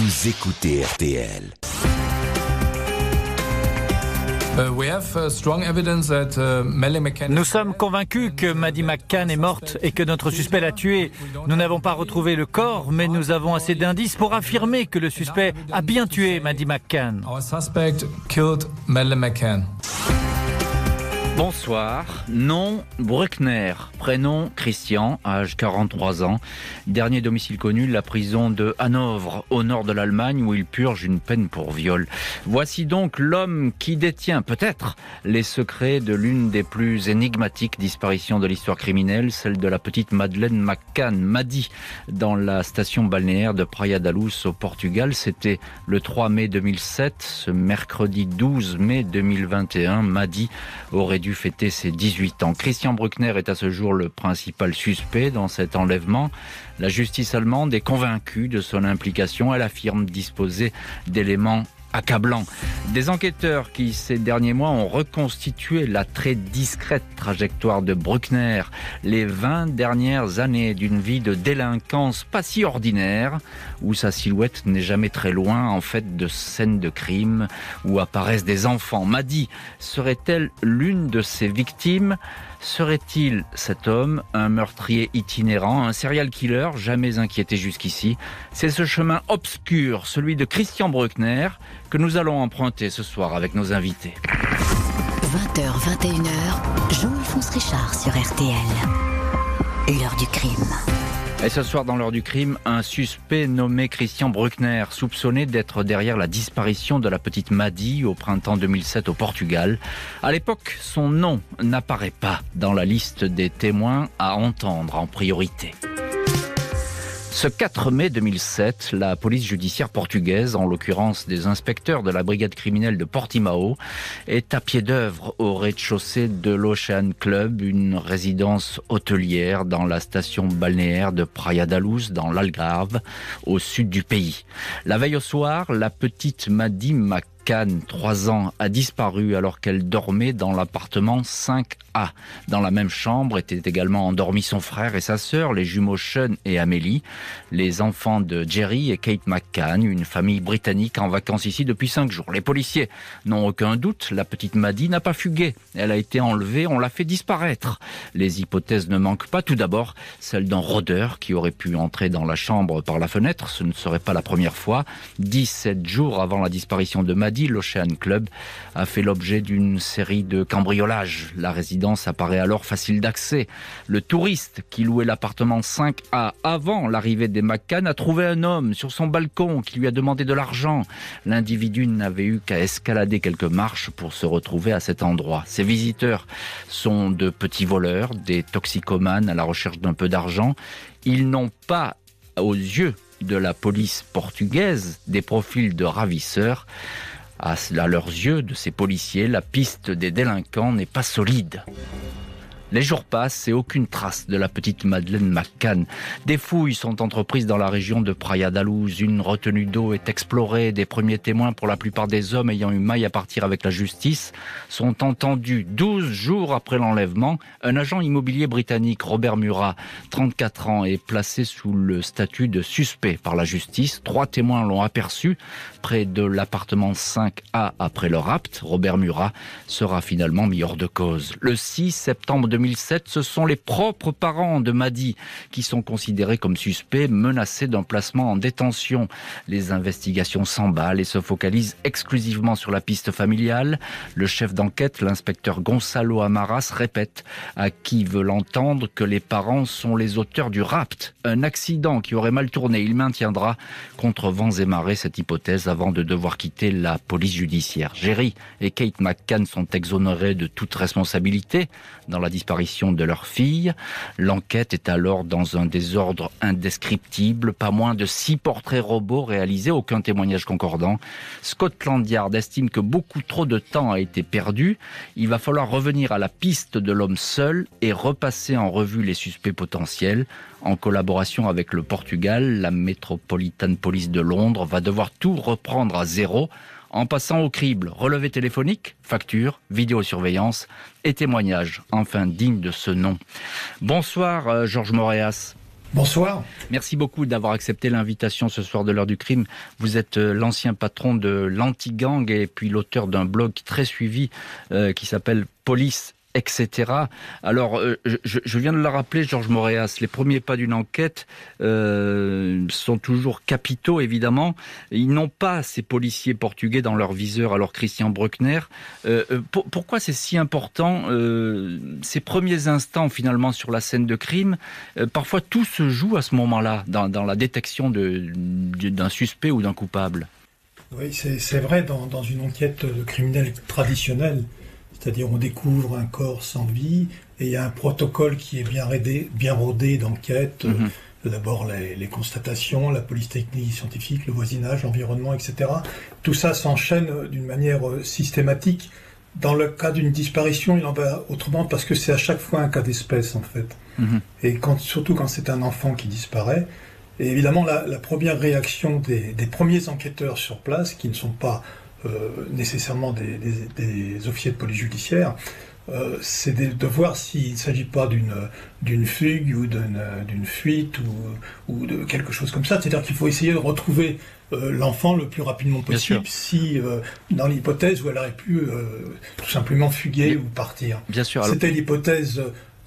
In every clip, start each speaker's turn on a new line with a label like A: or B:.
A: Vous écoutez RTL.
B: Uh, uh,
C: Nous sommes convaincus que Maddie McCann est morte et que notre suspect l'a tuée. Nous n'avons pas retrouvé le corps, mais nous avons assez d'indices pour affirmer que le suspect a bien tué Maddie McCann.
D: Bonsoir, nom Bruckner, prénom Christian, âge 43 ans, dernier domicile connu, la prison de Hanovre, au nord de l'Allemagne, où il purge une peine pour viol. Voici donc l'homme qui détient peut-être les secrets de l'une des plus énigmatiques disparitions de l'histoire criminelle, celle de la petite Madeleine McCann, Maddy, dans la station balnéaire de Praia da Luz au Portugal. C'était le 3 mai 2007, ce mercredi 12 mai 2021, Maddy aurait dû fêter ses 18 ans. Christian Bruckner est à ce jour le principal suspect dans cet enlèvement. La justice allemande est convaincue de son implication. Elle affirme disposer d'éléments accablant. Des enquêteurs qui, ces derniers mois, ont reconstitué la très discrète trajectoire de Bruckner, les 20 dernières années d'une vie de délinquance pas si ordinaire, où sa silhouette n'est jamais très loin, en fait, de scènes de crime où apparaissent des enfants. Maddy serait-elle l'une de ses victimes? Serait-il cet homme un meurtrier itinérant, un serial killer jamais inquiété jusqu'ici? C'est ce chemin obscur, celui de Christian Bruckner, que nous allons emprunter ce soir avec nos invités.
E: 20h, 21h, Jean-Alphonse Richard sur RTL. L'heure du crime.
D: Et ce soir, dans l'heure du crime, un suspect nommé Christian Bruckner, soupçonné d'être derrière la disparition de la petite Maddy au printemps 2007 au Portugal. À l'époque, son nom n'apparaît pas dans la liste des témoins à entendre en priorité. Ce 4 mai 2007, la police judiciaire portugaise, en l'occurrence des inspecteurs de la brigade criminelle de Portimao, est à pied d'œuvre au rez-de-chaussée de l'Ocean Club, une résidence hôtelière dans la station balnéaire de Praia da Luz, dans l'Algarve, au sud du pays. La veille au soir, la petite Maddy Mac Cannes, 3 ans, a disparu alors qu'elle dormait dans l'appartement 5A. Dans la même chambre étaient également endormis son frère et sa sœur, les jumeaux Sean et Amélie, les enfants de Jerry et Kate McCann, une famille britannique en vacances ici depuis 5 jours. Les policiers n'ont aucun doute, la petite Maddy n'a pas fugué. Elle a été enlevée, on l'a fait disparaître. Les hypothèses ne manquent pas. Tout d'abord, celle d'un rôdeur qui aurait pu entrer dans la chambre par la fenêtre. Ce ne serait pas la première fois. 17 jours avant la disparition de Maddy, l'Ocean Club a fait l'objet d'une série de cambriolages. La résidence apparaît alors facile d'accès. Le touriste qui louait l'appartement 5A avant l'arrivée des McCann a trouvé un homme sur son balcon qui lui a demandé de l'argent. L'individu n'avait eu qu'à escalader quelques marches pour se retrouver à cet endroit. Ces visiteurs sont de petits voleurs, des toxicomanes à la recherche d'un peu d'argent. Ils n'ont pas aux yeux de la police portugaise des profils de ravisseurs. À, leurs yeux de ces policiers, la piste des délinquants n'est pas solide. Les jours passent et aucune trace de la petite Madeleine McCann. Des fouilles sont entreprises dans la région de Praia da Luz. Une retenue d'eau est explorée. Des premiers témoins, pour la plupart des hommes ayant eu maille à partir avec la justice, sont entendus. 12 jours après l'enlèvement, un agent immobilier britannique, Robert Murat, 34 ans, est placé sous le statut de suspect par la justice. Trois témoins l'ont aperçu près de l'appartement 5A après le rapt. Robert Murat sera finalement mis hors de cause. Le 6 septembre 2007, ce sont les propres parents de Maddy qui sont considérés comme suspects, menacés d'un placement en détention. Les investigations s'emballent et se focalisent exclusivement sur la piste familiale. Le chef d'enquête, l'inspecteur Gonzalo Amaras, répète à qui veut l'entendre que les parents sont les auteurs du rapt, un accident qui aurait mal tourné. Il maintiendra contre vents et marées cette hypothèse avant de devoir quitter la police judiciaire. Jerry et Kate McCann sont exonérés de toute responsabilité dans la disparition de leur fille. L'enquête est alors dans un désordre indescriptible. Pas moins de six portraits robots réalisés, aucun témoignage concordant. Scotland Yard estime que beaucoup trop de temps a été perdu. Il va falloir revenir à la piste de l'homme seul et repasser en revue les suspects potentiels. En collaboration avec le Portugal, la Metropolitan Police de Londres va devoir tout reprendre à zéro en passant au crible relevé téléphonique, facture, vidéosurveillance et témoignages, enfin dignes de ce nom. Bonsoir Georges Moréas.
F: Bonsoir.
D: Merci beaucoup d'avoir accepté l'invitation ce soir de l'heure du crime. Vous êtes euh, l'ancien patron de l'anti-gang et puis l'auteur d'un blog très suivi euh, qui s'appelle Police etc. Alors, euh, je, viens de le rappeler, Georges Moréas, les premiers pas d'une enquête euh, sont toujours capitaux, évidemment. Ils n'ont pas ces policiers portugais dans leur viseur, alors Christian Bruckner. Euh, pourquoi c'est si important ces premiers instants, finalement, sur la scène de crime? Parfois, tout se joue à ce moment-là, dans, la détection d'un suspect ou d'un coupable.
F: Oui, c'est vrai, dans, une enquête de criminel traditionnelle, c'est-à-dire on découvre un corps sans vie et il y a un protocole qui est bien, rodé, bien rodé d'enquête. Mhm. D'abord les, constatations, la police technique scientifique, le voisinage, l'environnement, etc. Tout ça s'enchaîne d'une manière euh, systématique. Dans le cas d'une disparition, il en va autrement parce que c'est à chaque fois un cas d'espèce en fait. Mhm. Et quand, surtout quand c'est un enfant qui disparaît. Et évidemment, la, première réaction des, des, premiers enquêteurs sur place, qui ne sont pas euh, nécessairement des, des, officiers de police judiciaire, euh, c'est de, voir s'il ne s'agit pas d'une d'une fugue ou d'une fuite ou, ou, de quelque chose comme ça. C'est-à-dire qu'il faut essayer de retrouver euh, l'enfant le plus rapidement possible si dans l'hypothèse où elle aurait pu tout simplement fuguer ou partir.
D: Bien sûr.
F: C'était l'hypothèse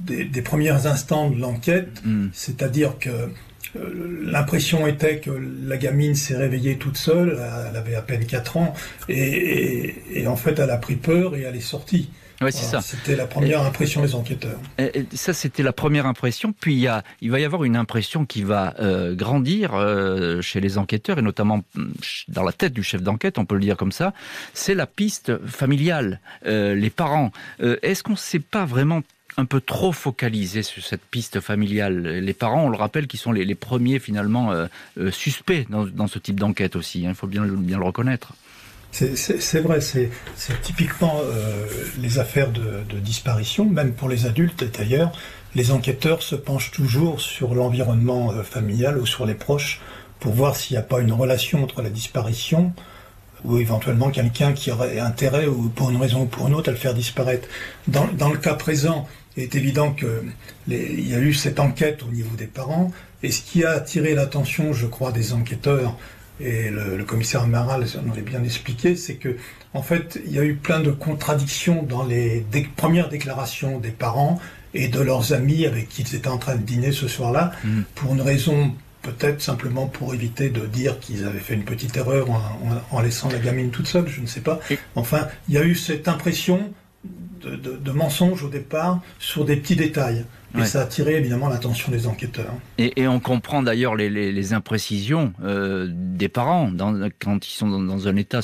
F: des, des, premiers instants de l'enquête, hmm. c'est-à-dire que euh, l'impression était que la gamine s'est réveillée toute seule, elle avait à peine 4 ans, et, en fait elle a pris peur et elle est sortie.
D: Ouais, c'est ça.
F: C'était la première impression des enquêteurs.
D: ça, c'était la première impression. Puis il, y a, il va y avoir une impression qui va euh, grandir euh, chez les enquêteurs et notamment mm, dans la tête du chef d'enquête, on peut le dire comme ça. C'est la piste familiale, les parents. Est-ce qu'on ne sait pas vraiment un peu trop focalisé sur cette piste familiale. Les parents, on le rappelle, qui sont les, premiers finalement euh, euh, suspects dans, ce type d'enquête aussi. Hein. Il faut bien, bien le reconnaître.
F: C'est vrai, c'est typiquement euh, les affaires de, disparition, même pour les adultes d'ailleurs. Les enquêteurs se penchent toujours sur l'environnement familial ou sur les proches pour voir s'il n'y a pas une relation entre la disparition ou éventuellement quelqu'un qui aurait intérêt, ou pour une raison ou pour une autre, à le faire disparaître. Dans, dans le cas présent, il est évident qu'il y a eu cette enquête au niveau des parents, et ce qui a attiré l'attention, je crois, des enquêteurs, et le, commissaire Amaral en avait bien expliqué, c'est que en fait, il y a eu plein de contradictions dans les premières déclarations des parents et de leurs amis avec qui ils étaient en train de dîner ce soir-là, mmh. pour une raison peut-être simplement pour éviter de dire qu'ils avaient fait une petite erreur en, laissant la gamine toute seule, je ne sais pas. Enfin, il y a eu cette impression de, mensonges au départ sur des petits détails. Et ça a attiré évidemment l'attention des enquêteurs.
D: Et, on comprend d'ailleurs les, imprécisions euh, des parents quand ils sont dans, un état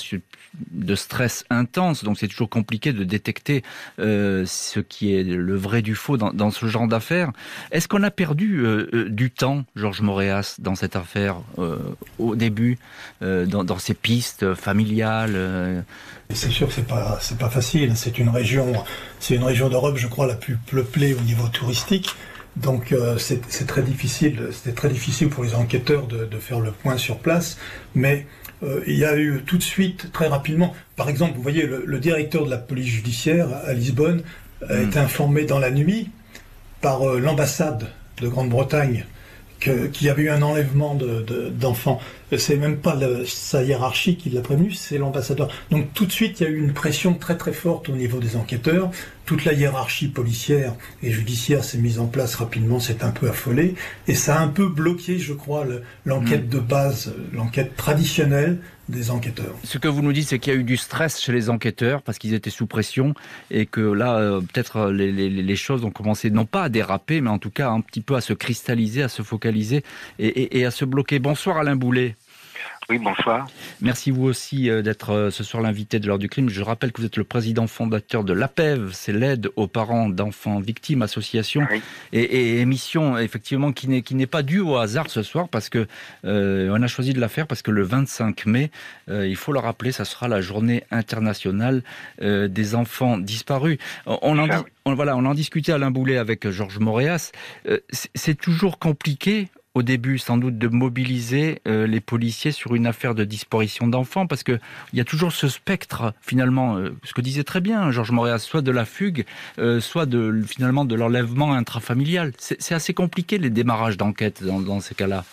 D: de stress intense. Donc c'est toujours compliqué de détecter euh, ce qui est le vrai du faux dans, ce genre d'affaires. Est-ce qu'on a perdu euh, du temps, Georges Moréas, dans cette affaire au début, dans, dans, ces pistes familiales
F: c'est sûr que c'est pas c'est pas facile. C'est une région c'est une région d'Europe, je crois, la plus peuplée au niveau touristique. Donc euh, c'est très difficile, c'était très difficile pour les enquêteurs de, faire le point sur place, mais euh, il y a eu tout de suite, très rapidement, par exemple, vous voyez, le, directeur de la police judiciaire à Lisbonne a hmm. été informé dans la nuit par euh, l'ambassade de Grande-Bretagne qu'il y avait eu un enlèvement d'enfants. De, c'est même pas sa hiérarchie qui l'a prévenu, c'est l'ambassadeur. Donc tout de suite, il y a eu une pression très très forte au niveau des enquêteurs. Toute la hiérarchie policière et judiciaire s'est mise en place rapidement, c'est un peu affolé, et ça a un peu bloqué, je crois, l'enquête mm. de base, l'enquête traditionnelle des enquêteurs.
D: Ce que vous nous dites, c'est qu'il y a eu du stress chez les enquêteurs parce qu'ils étaient sous pression et que là, euh, peut-être euh, les, choses ont commencé non pas à déraper, mais en tout cas un petit peu à se cristalliser, à se focaliser et à se bloquer. Bonsoir Alain Boulet.
G: Oui, bonsoir.
D: Merci vous aussi euh, d'être euh, ce soir l'invité de l'heure du crime. Je rappelle que vous êtes le président fondateur de l'APEV, c'est l'aide aux parents d'enfants victimes, association et, émission effectivement qui n'est qui n'est pas due au hasard ce soir parce que euh, on a choisi de la faire parce que le 25 mai, il faut le rappeler, ça sera la journée internationale des enfants disparus. On en, on, voilà, on en discutait Alain Boulet avec Georges Moréas. c'est toujours compliqué au début sans doute de mobiliser euh, les policiers sur une affaire de disparition d'enfants parce que il y a toujours ce spectre finalement, euh, ce que disait très bien Georges Moréas, soit de la fugue, euh, soit de finalement de l'enlèvement intrafamilial. C'est assez compliqué les démarrages d'enquête dans, dans ces cas-là.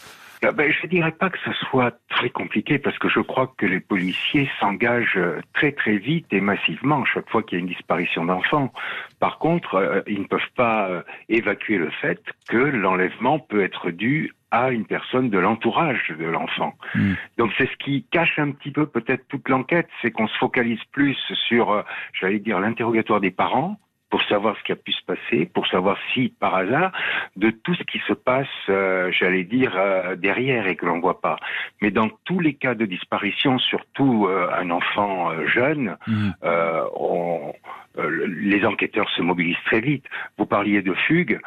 G: Ah ben, je ne dirais pas que ce soit très compliqué parce que je crois que les policiers s'engagent très très vite et massivement chaque fois qu'il y a une disparition d'enfants. Par contre, euh, ils ne peuvent pas euh, évacuer le fait que l'enlèvement peut être dû à une personne de l'entourage de l'enfant. Hmm. Donc c'est ce qui cache un petit peu peut-être toute l'enquête, c'est qu'on se focalise plus sur, euh, j'allais dire, l'interrogatoire des parents pour savoir ce qui a pu se passer, pour savoir si, par hasard, de tout ce qui se passe, euh, j'allais dire, euh, derrière et que l'on voit pas. Mais dans tous les cas de disparition, surtout euh, un enfant jeune, mmh. on, les enquêteurs se mobilisent très vite. Vous parliez de fugue.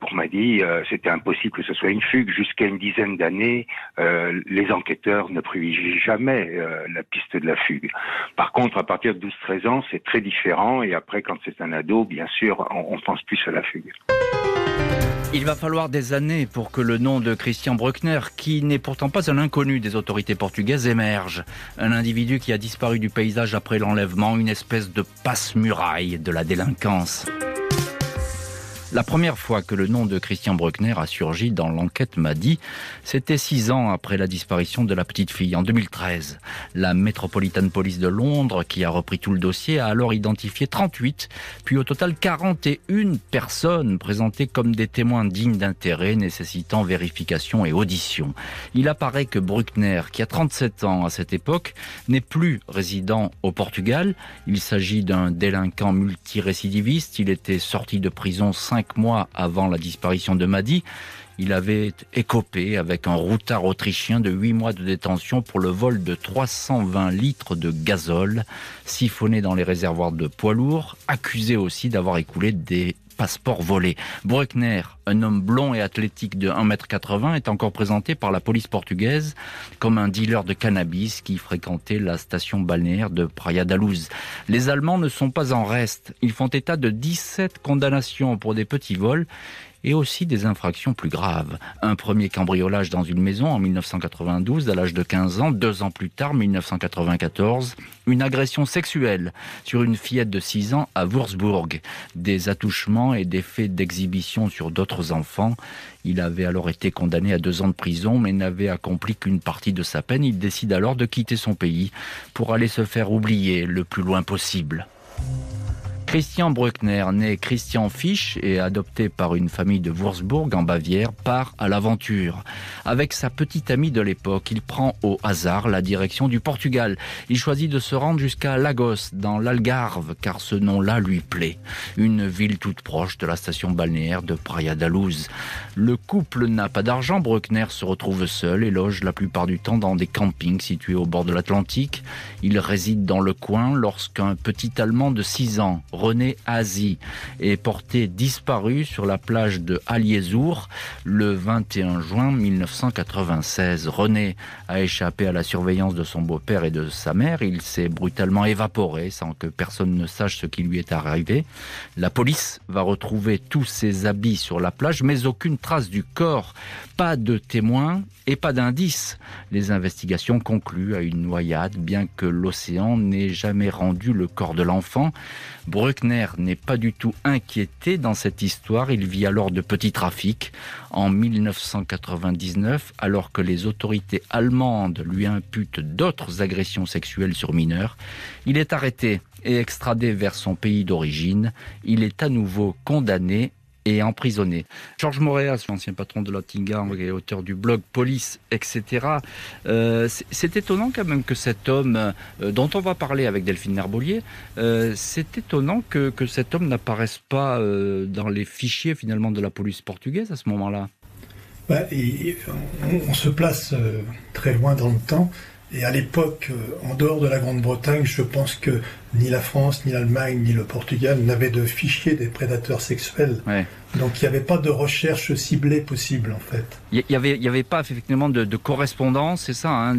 G: Pour Madi, c'était impossible que ce soit une fugue. Jusqu'à une dizaine d'années, les enquêteurs ne privilégient jamais la piste de la fugue. Par contre, à partir de 12-13 ans, c'est très différent. Et après, quand c'est un ado, bien sûr, on, pense plus à la fugue.
D: Il va falloir des années pour que le nom de Christian Bruckner, qui n'est pourtant pas un inconnu des autorités portugaises, émerge. Un individu qui a disparu du paysage après l'enlèvement, une espèce de passe-muraille de la délinquance. La première fois que le nom de Christian Bruckner a surgi dans l'enquête m'a dit, c'était six ans après la disparition de la petite fille, en 2013. La Metropolitan Police de Londres, qui a repris tout le dossier, a alors identifié 38, puis au total 41 personnes présentées comme des témoins dignes d'intérêt, nécessitant vérification et audition. Il apparaît que Bruckner, qui a 37 ans à cette époque, n'est plus résident au Portugal. Il s'agit d'un délinquant multirécidiviste. Il était sorti de prison cinq mois avant la disparition de Madi, il avait écopé avec un routard autrichien de huit mois de détention pour le vol de 320 litres de gazole siphonné dans les réservoirs de poids lourds, accusé aussi d'avoir écoulé des passeports volés. Bruckner, un homme blond et athlétique de 1m80, est encore présenté par la police portugaise comme un dealer de cannabis qui fréquentait la station balnéaire de Praia da Luz. Les Allemands ne sont pas en reste. Ils font état de 17 condamnations pour des petits vols et aussi des infractions plus graves. Un premier cambriolage dans une maison en 1992 à l'âge de 15 ans, deux ans plus tard, 1994, une agression sexuelle sur une fillette de 6 ans à Würzburg, des attouchements et des faits d'exhibition sur d'autres enfants. Il avait alors été condamné à deux ans de prison, mais n'avait accompli qu'une partie de sa peine. Il décide alors de quitter son pays pour aller se faire oublier le plus loin possible. Christian Bruckner, né Christian Fisch et adopté par une famille de Würzburg en Bavière, part à l'aventure. Avec sa petite amie de l'époque, il prend au hasard la direction du Portugal. Il choisit de se rendre jusqu'à Lagos, dans l'Algarve, car ce nom-là lui plaît. Une ville toute proche de la station balnéaire de Praia da Luz. Le couple n'a pas d'argent, Bruckner se retrouve seul et loge la plupart du temps dans des campings situés au bord de l'Atlantique. Il réside dans le coin lorsqu'un petit Allemand de 6 ans René Azi est porté disparu sur la plage de Aliezour le 21 juin 1996. René a échappé à la surveillance de son beau-père et de sa mère. Il s'est brutalement évaporé sans que personne ne sache ce qui lui est arrivé. La police va retrouver tous ses habits sur la plage, mais aucune trace du corps. Pas de témoins et pas d'indices. Les investigations concluent à une noyade, bien que l'océan n'ait jamais rendu le corps de l'enfant. Bruckner n'est pas du tout inquiété dans cette histoire. Il vit alors de petits trafics. En 1999, alors que les autorités allemandes lui imputent d'autres agressions sexuelles sur mineurs, il est arrêté et extradé vers son pays d'origine. Il est à nouveau condamné et emprisonné. Georges Moréas, l'ancien patron de Lottingham et auteur du blog Police, etc. Euh, c'est étonnant quand même que cet homme, euh, dont on va parler avec Delphine Nerbolier, euh, c'est étonnant que, que, cet homme n'apparaisse pas dans les fichiers finalement de la police portugaise à ce moment-là.
F: Bah, on, on, se place très loin dans le temps. Et à l'époque, en dehors de la Grande-Bretagne, je pense que ni la France, ni l'Allemagne, ni le Portugal n'avaient de fichiers des prédateurs sexuels. Donc il n'y avait pas de recherche ciblée possible en fait.
D: Il n'y avait, pas effectivement de, correspondance, c'est ça, hein,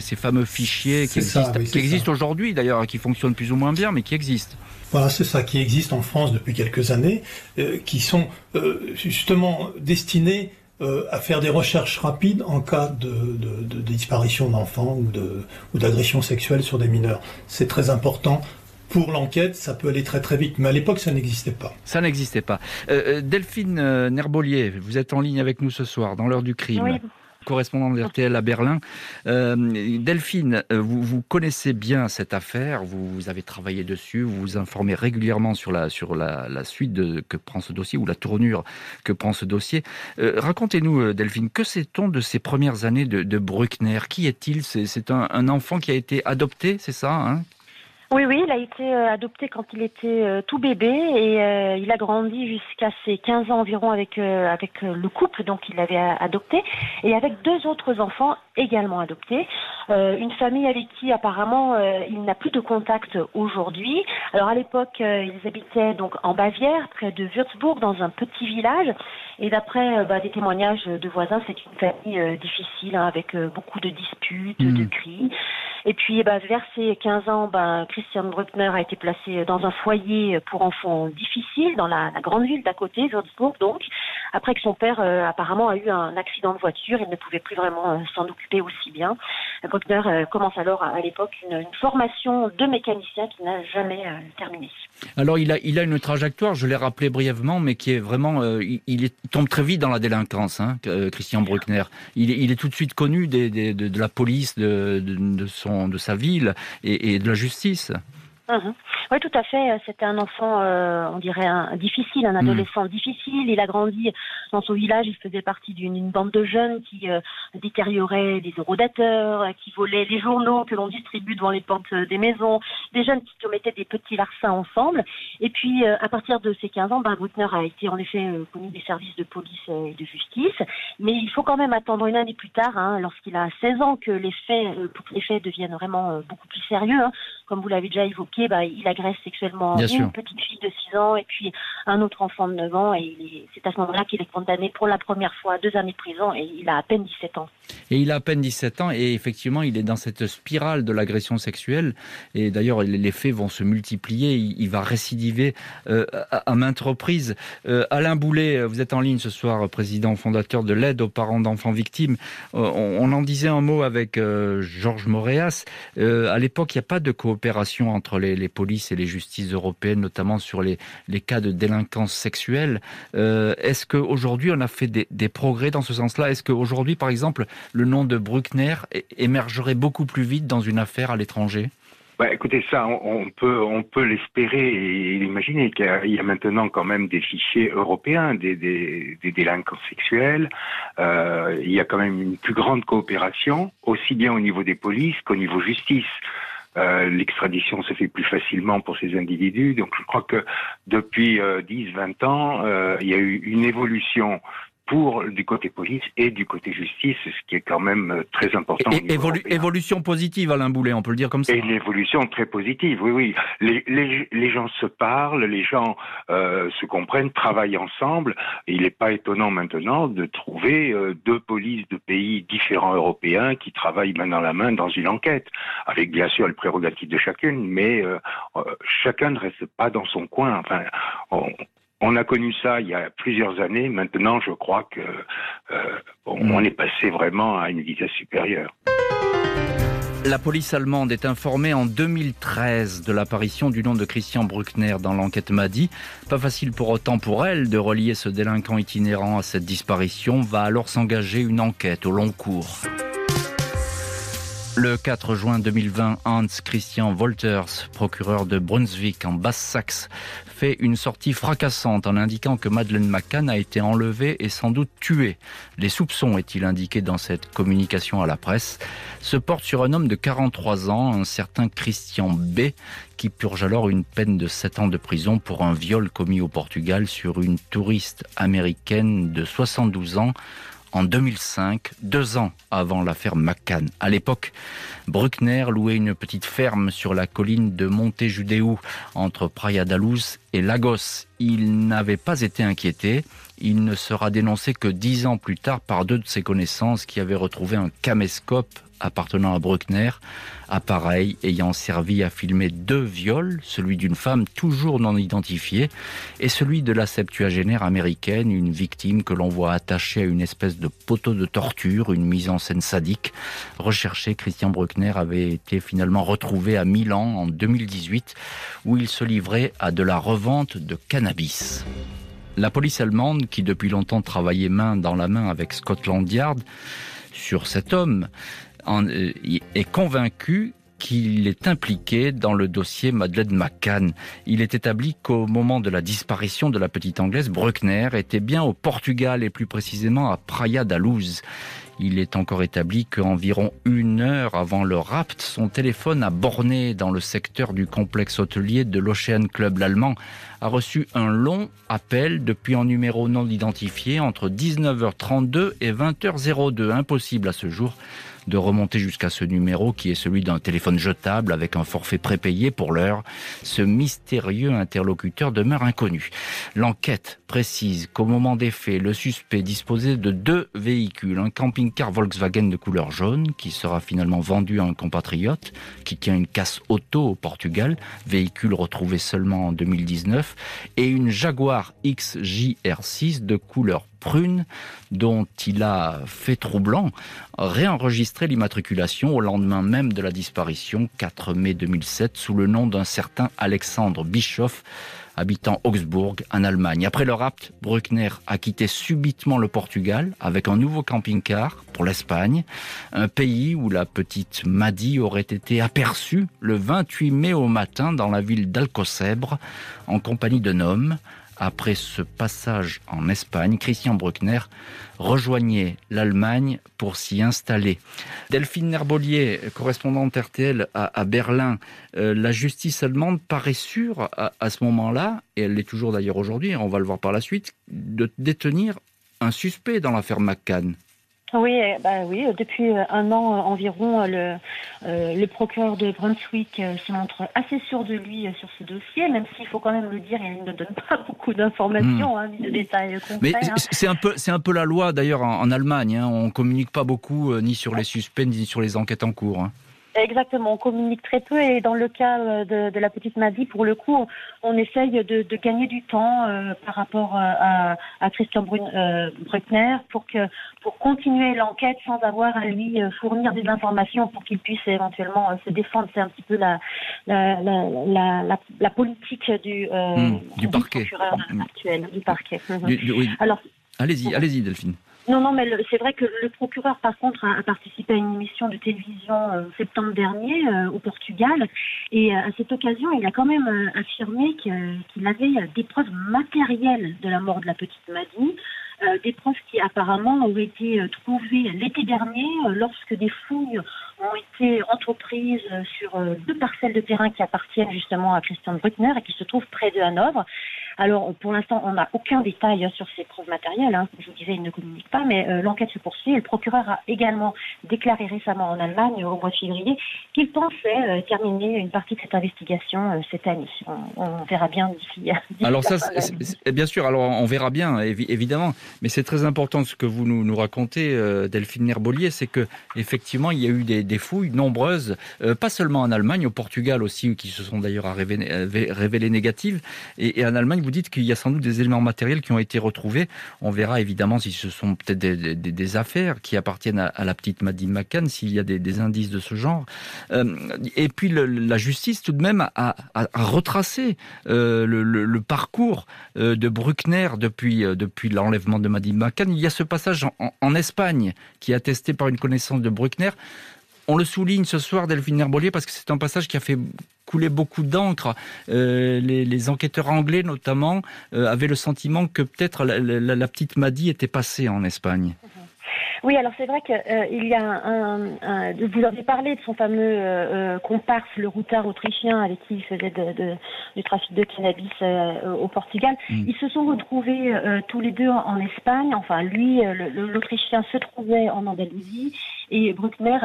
D: ces fameux fichiers qui existent, qui existent aujourd'hui d'ailleurs, qui fonctionnent plus ou moins bien, mais qui existent.
F: Voilà, c'est ça, qui existe en France depuis quelques années, euh, qui sont euh, justement destinés euh, à faire des recherches rapides en cas de, de, de disparition d'enfants ou d'agression sexuelle sur des mineurs. C'est très important pour l'enquête, ça peut aller très très vite. Mais à l'époque, ça n'existait pas.
D: Ça n'existait pas. Euh, Delphine Nerbolier, vous êtes en ligne avec nous ce soir, dans l'heure du crime. Oui correspondant de RTL à Berlin. Euh, Delphine, euh, vous, vous, connaissez bien cette affaire, vous, avez travaillé dessus, vous vous informez régulièrement sur la, sur la, la suite de, que prend ce dossier ou la tournure que prend ce dossier. Euh, racontez-nous, Delphine, que sait-on de ces premières années de, de Bruckner? Qui est-il? C'est un, un, enfant qui a été adopté, c'est ça hein?
H: Oui, oui, il a été euh, adopté quand il était euh, tout bébé et euh, il a grandi jusqu'à ses 15 ans environ avec, avec le couple donc il l'avait adopté et avec deux autres enfants également adoptés. une famille avec qui apparemment il n'a plus de contact aujourd'hui. Alors à l'époque, ils habitaient donc en Bavière, près de Würzburg, dans un petit village. Et d'après bah, des témoignages de voisins, c'est une famille difficile hein, avec beaucoup de disputes, de hmm. cris. Et puis, bah, vers ses 15 ans, bah, Christian Bruckner a été placé dans un foyer pour enfants difficiles dans la, la grande ville d'à côté, Würzburg, donc, après que son père euh, apparemment a eu un accident de voiture, il ne pouvait plus vraiment euh, s'en occuper aussi bien. Bruckner euh, commence alors à, l'époque une, une, formation de mécanicien qui n'a jamais terminé.
D: Alors, il a, il a une trajectoire, je l'ai rappelé brièvement, mais qui est vraiment, il, il, tombe très vite dans la délinquance, hein, Christian Bruckner. Il, il, est tout de suite connu des, des, de, de, la police, de, de son de sa ville et, et de la justice. Geschichte.
H: Mhm. Oui, tout à fait. C'était un enfant, euh, on dirait, un, difficile, un mhm. adolescent difficile. Il a grandi dans son village. Il faisait partie d'une bande de jeunes qui euh, détérioraient les eurodateurs, qui volaient les journaux que l'on distribue devant les portes des maisons, des jeunes qui commettaient des petits larcins ensemble. Et puis, euh, à partir de ses 15 ans, ben, a été en effet connu des services de police et de justice. Mais il faut quand même attendre une année plus tard, hein, lorsqu'il a 16 ans, que les faits, pour que les faits deviennent vraiment beaucoup plus sérieux. Hein. Comme vous l'avez déjà évoqué, bah, il agresse sexuellement une petite fille de 6 ans et puis un autre enfant de 9 ans. Et c'est à ce moment-là qu'il est condamné pour la première fois à deux années de prison et il a à peine 17 ans.
D: Et il a à peine 17 ans et effectivement, il est dans cette spirale de l'agression sexuelle. Et d'ailleurs, les faits vont se multiplier. Il, va récidiver euh, à, maintes reprises. Euh, Alain Boulet, vous êtes en ligne ce soir, président fondateur de l'aide aux parents d'enfants victimes. Euh, on, en disait un mot avec Georges Moréas. à l'époque, il n'y a pas de coopération entre les polices et les justices européennes, notamment sur les, les cas de délinquance sexuelle. Euh, est-ce qu'aujourd'hui, on a fait des, progrès dans ce sens-là? Est-ce qu'aujourd'hui, par exemple, le nom de Bruckner émergerait beaucoup plus vite dans une affaire à l'étranger?
G: Bah, écoutez, ça, on, peut, on peut l'espérer et l'imaginer qu'il y a maintenant quand même des fichiers européens des, des, des délinquants sexuels. Euh, il y a quand même une plus grande coopération, aussi bien au niveau des polices qu'au niveau justice. Euh, l'extradition se fait plus facilement pour ces individus. Donc je crois que depuis 10-20 euh, ans, euh, il y a eu une évolution pour du côté police et du côté justice, ce qui est quand même euh, très important.
D: évolution positive, Alain Boulet, on peut le dire comme ça.
G: Et une évolution très positive, oui, oui. Les, les, les gens se parlent, les gens euh, se comprennent, travaillent ensemble. Et il n'est pas étonnant maintenant de trouver euh, deux polices de pays différents européens qui travaillent main dans la main dans une enquête, avec bien sûr le prérogative de chacune, mais euh, chacun ne reste pas dans son coin. Enfin, on, on a connu ça il y a plusieurs années. Maintenant, je crois que euh, on est passé vraiment à une vitesse supérieure.
D: La police allemande est informée en 2013 de l'apparition du nom de Christian Bruckner dans l'enquête Madi. Pas facile pour autant pour elle de relier ce délinquant itinérant à cette disparition. Va alors s'engager une enquête au long cours. Le 4 juin 2020, Hans Christian Wolters, procureur de Brunswick en Basse-Saxe, fait une sortie fracassante en indiquant que Madeleine McCann a été enlevée et sans doute tuée. Les soupçons, est-il indiqué dans cette communication à la presse, se portent sur un homme de 43 ans, un certain Christian B, qui purge alors une peine de 7 ans de prison pour un viol commis au Portugal sur une touriste américaine de 72 ans en 2005, deux ans avant l'affaire McCann. À l'époque, Bruckner louait une petite ferme sur la colline de Monte Judeu, entre Praia da Luz et Lagos. Il n'avait pas été inquiété. Il ne sera dénoncé que dix ans plus tard par deux de ses connaissances qui avaient retrouvé un caméscope appartenant à Bruckner, appareil ayant servi à filmer deux viols, celui d'une femme toujours non identifiée et celui de la septuagénaire américaine, une victime que l'on voit attachée à une espèce de poteau de torture, une mise en scène sadique. Recherché, Christian Bruckner avait été finalement retrouvé à Milan en 2018 où il se livrait à de la revente de cannabis. La police allemande, qui depuis longtemps travaillait main dans la main avec Scotland Yard sur cet homme, euh, est convaincue qu'il est impliqué dans le dossier Madeleine McCann. Il est établi qu'au moment de la disparition de la petite anglaise, Bruckner était bien au Portugal et plus précisément à Praia da Luz. Il est encore établi qu'environ une heure avant le rapt, son téléphone a borné dans le secteur du complexe hôtelier de l'Ocean Club. L'Allemand a reçu un long appel depuis un numéro non identifié entre 19h32 et 20h02. Impossible à ce jour de remonter jusqu'à ce numéro qui est celui d'un téléphone jetable avec un forfait prépayé pour l'heure. Ce mystérieux interlocuteur demeure inconnu. L'enquête précise qu'au moment des faits, le suspect disposait de deux véhicules, un camping-car Volkswagen de couleur jaune qui sera finalement vendu à un compatriote qui tient une casse auto au Portugal, véhicule retrouvé seulement en 2019, et une Jaguar XJR6 de couleur prune dont il a fait troublant réenregistrer l'immatriculation au lendemain même de la disparition, 4 mai 2007, sous le nom d'un certain Alexandre Bischoff, habitant Augsbourg, en Allemagne. Après le rapt, Bruckner a quitté subitement le Portugal avec un nouveau camping-car pour l'Espagne, un pays où la petite Maddy aurait été aperçue le 28 mai au matin dans la ville d'Alcocebre en compagnie d'un homme. Après ce passage en Espagne, Christian Bruckner rejoignait l'Allemagne pour s'y installer. Delphine Nerbolier, correspondante RTL à, Berlin, euh, la justice allemande paraît sûre à, à ce moment-là, et elle l'est toujours d'ailleurs aujourd'hui, on va le voir par la suite, de détenir un suspect dans l'affaire McCann.
H: Oui, bah oui, depuis euh, un an euh, environ, euh, le, le procureur de Brunswick se montre assez sûr de lui sur ce dossier, même s'il faut quand même le dire, il ne donne pas beaucoup d'informations, hmm. hein, ni de détails
D: Mais hein. c'est un peu, c'est un peu la loi d'ailleurs en, Allemagne. Hein, on communique pas beaucoup ni sur les suspects ni sur les enquêtes en cours.
H: Exactement, on communique très peu et dans le cas euh, de, de la petite Maddy, pour le coup, on, essaye de, de, gagner du temps euh, par rapport euh, à, à Christian Brun, euh, Bruckner pour que pour continuer l'enquête sans avoir à lui fournir des informations pour qu'il puisse éventuellement se défendre. C'est un petit peu la la, la, la, la politique du,
D: mmh, du, parquet
H: procureur mmh. actuel, du parquet.
D: Du, oui. Alors, allez-y, allez-y, Delphine.
H: Non, non, mais c'est vrai que le procureur, par contre, a, participé à une émission de télévision euh, septembre dernier euh, au Portugal. Et euh, à cette occasion, il a quand même affirmé qu'il avait des preuves matérielles de la mort de la petite Maddy. des preuves qui apparemment auraient été trouvées l'été dernier lorsque des fouilles ont été entreprises sur deux parcelles de terrain qui appartiennent justement à Christian Bruckner et qui se trouvent près de Hanovre. Alors, pour l'instant, on n'a aucun détail sur ces preuves matérielles. Hein. Je vous disais, il ne communique pas, mais euh, l'enquête se poursuit. le procureur a également déclaré récemment en Allemagne, au mois de février, qu'il pensait euh, terminer une partie de cette investigation euh, cette année. On, verra bien d'ici.
D: Alors ça, bien sûr. Alors on verra bien, évidemment. Mais c'est très important ce que vous nous, nous racontez, Delphine Nerbolier, c'est que effectivement, il y a eu des, fouilles nombreuses, pas seulement en Allemagne, au Portugal aussi, qui se sont d'ailleurs révélées, négatives, et, et en Allemagne vous dites qu'il y a sans doute des éléments matériels qui ont été retrouvés. On verra évidemment si ce sont peut-être des, affaires qui appartiennent à, la petite Maddy McCann, s'il y a des, indices de ce genre. Euh, et puis la justice tout de même a, retracé euh, le, parcours euh, de Bruckner depuis, depuis l'enlèvement de Maddy McCann. Il y a ce passage en Espagne qui est attesté par une connaissance de Bruckner. On le souligne ce soir, Delphine Herbolier, parce que c'est un passage qui a fait couler beaucoup d'encre. Euh, les, enquêteurs anglais, notamment, euh, avaient le sentiment que peut-être la, petite Maddy était passée en Espagne.
H: Oui, alors c'est vrai qu'il euh, y a un, Vous avez parlé de son fameux comparse, le routard autrichien avec qui il faisait du trafic de cannabis au Portugal. Mm. Ils se sont retrouvés tous les deux en Espagne. Enfin, lui, l'Autrichien se trouvait en Andalousie et Bruckner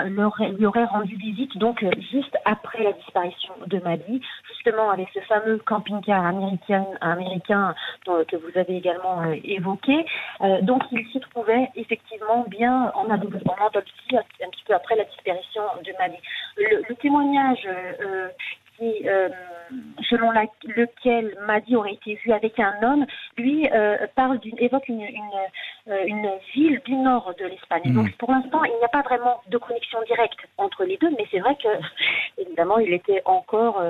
H: lui aurait rendu visite donc juste après la disparition de Mali, justement avec ce fameux camping-car américain, américain que vous avez également euh, évoqué. Euh, donc il s'y trouvait effectivement revient en adoptie un petit peu après la disparition de Madi. Le, le témoignage qui, selon lequel Madi aurait été vu avec un homme, lui parle d'une, évoque une, une, une, ville du nord de l'Espagne. Hmm. Donc pour l'instant, il n'y a pas vraiment de connexion directe entre les deux, mais c'est vrai que évidemment, il était encore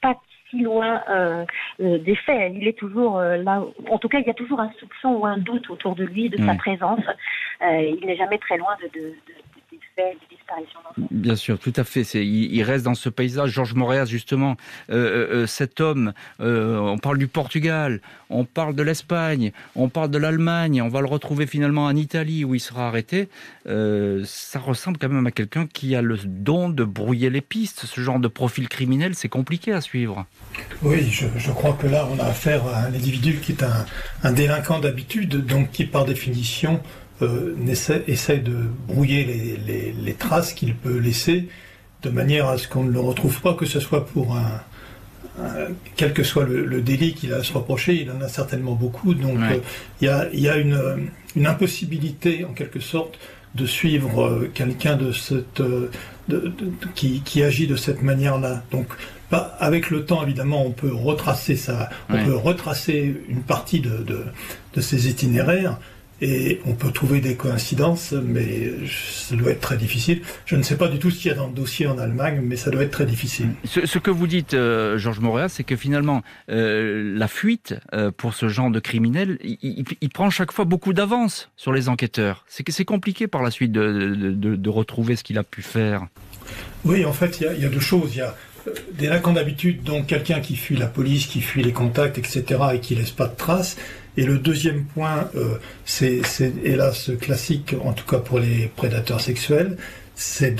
H: pas loin euh, euh, des faits. Il est toujours euh, là. En tout cas, il y a toujours un soupçon ou un doute autour de lui, de sa présence. il n'est jamais très loin de, de
D: Bien sûr, tout à fait. il, reste dans ce paysage. Georges Moréas, justement, euh, euh, euh, cet homme, on parle du Portugal, on parle de l'Espagne, on parle de l'Allemagne, on va le retrouver finalement en Italie où il sera arrêté. ça ressemble quand même à quelqu'un qui a le don de brouiller les pistes. Ce genre de profil criminel, c'est compliqué à suivre.
F: Oui, je, crois que là, on a affaire à un individu qui est un, un délinquant d'habitude, donc qui, par définition, euh, essaie, de brouiller les, traces qu'il peut laisser de manière à ce qu'on ne le retrouve pas, que ce soit pour un, quel que soit le, délit qu'il a à se reprocher, il en a certainement beaucoup. Donc euh, il y, a, une, impossibilité en quelque sorte de suivre euh, quelqu'un de cette qui, agit de cette manière-là. Donc avec le temps, évidemment, on peut retracer ça, on peut retracer une partie de, de ses itinéraires, et on peut trouver des coïncidences, mais ça doit être très difficile. Je ne sais pas du tout ce qu'il y a dans le dossier en Allemagne, mais ça doit être très difficile.
D: Ce, que vous dites, euh, Georges Moréas, c'est que finalement, euh, la fuite euh, pour ce genre de criminel, il, prend chaque fois beaucoup d'avance sur les enquêteurs. C'est que c'est compliqué par la suite de, retrouver ce qu'il a pu faire.
F: Oui, en fait, il y, a deux choses. Il y a des lacunes d'habitude, donc quelqu'un qui fuit la police, qui fuit les contacts, etc., et qui laisse pas de traces. Et le deuxième point, euh, c'est hélas classique, en tout cas pour les prédateurs sexuels, c'est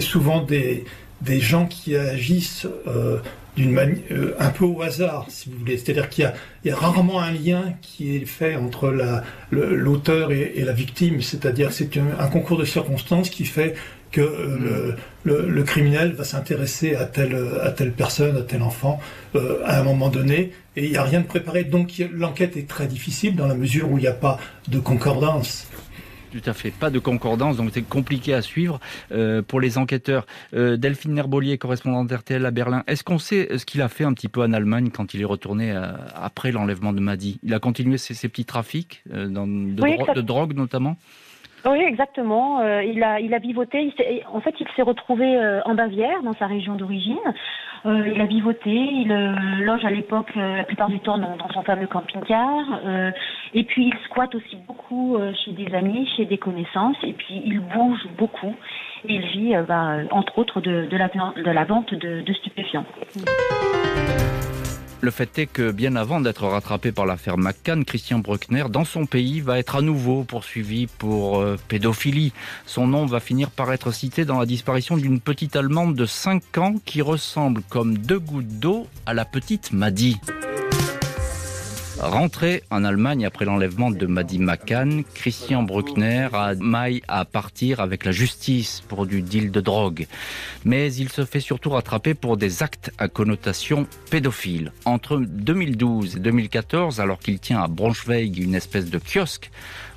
F: souvent des, des gens qui agissent euh, d'une manière euh, un peu au hasard, si vous voulez. C'est-à-dire qu'il y a, il y a rarement un lien qui est fait entre la, l'auteur et, et, la victime. C'est-à-dire c'est un, un, concours de circonstances qui fait que euh, le, le, criminel va s'intéresser à telle, à telle personne, à tel enfant, euh, à un moment donné, et il n'y a rien de préparé. Donc l'enquête est très difficile dans la mesure où il n'y a pas de concordance.
D: Tout à fait, pas de concordance, donc c'est compliqué à suivre euh, pour les enquêteurs. Euh, Delphine Nerbolier, correspondante RTL à Berlin, est-ce qu'on sait ce qu'il a fait un petit peu en Allemagne quand il est retourné euh, après l'enlèvement de Madi? Il a continué ses, petits trafics dans, de, de drogue notamment?
H: Oui, exactement. Euh, il a il a vivoté. en fait, il s'est retrouvé euh, en Bavière, dans sa région d'origine. Euh, il a vivoté. Il loge à l'époque la plupart du temps dans, son fameux camping-car. et puis il squatte aussi beaucoup chez des amis, chez des connaissances. Et puis il bouge beaucoup. Et il vit, bah, entre autres, de, la, de la vente de stupéfiants.
D: Le fait est que bien avant d'être rattrapé par l'affaire McCann, Christian Bruckner, dans son pays, va être à nouveau poursuivi pour euh, pédophilie. Son nom va finir par être cité dans la disparition d'une petite Allemande de 5 ans qui ressemble comme deux gouttes d'eau à la petite Maddy. Rentré en Allemagne après l'enlèvement de Madi McCann, Christian Bruckner a maille à partir avec la justice pour du deal de drogue. Mais il se fait surtout rattraper pour des actes à connotation pédophile. Entre 2012 et 2014, alors qu'il tient à Braunschweig une espèce de kiosque,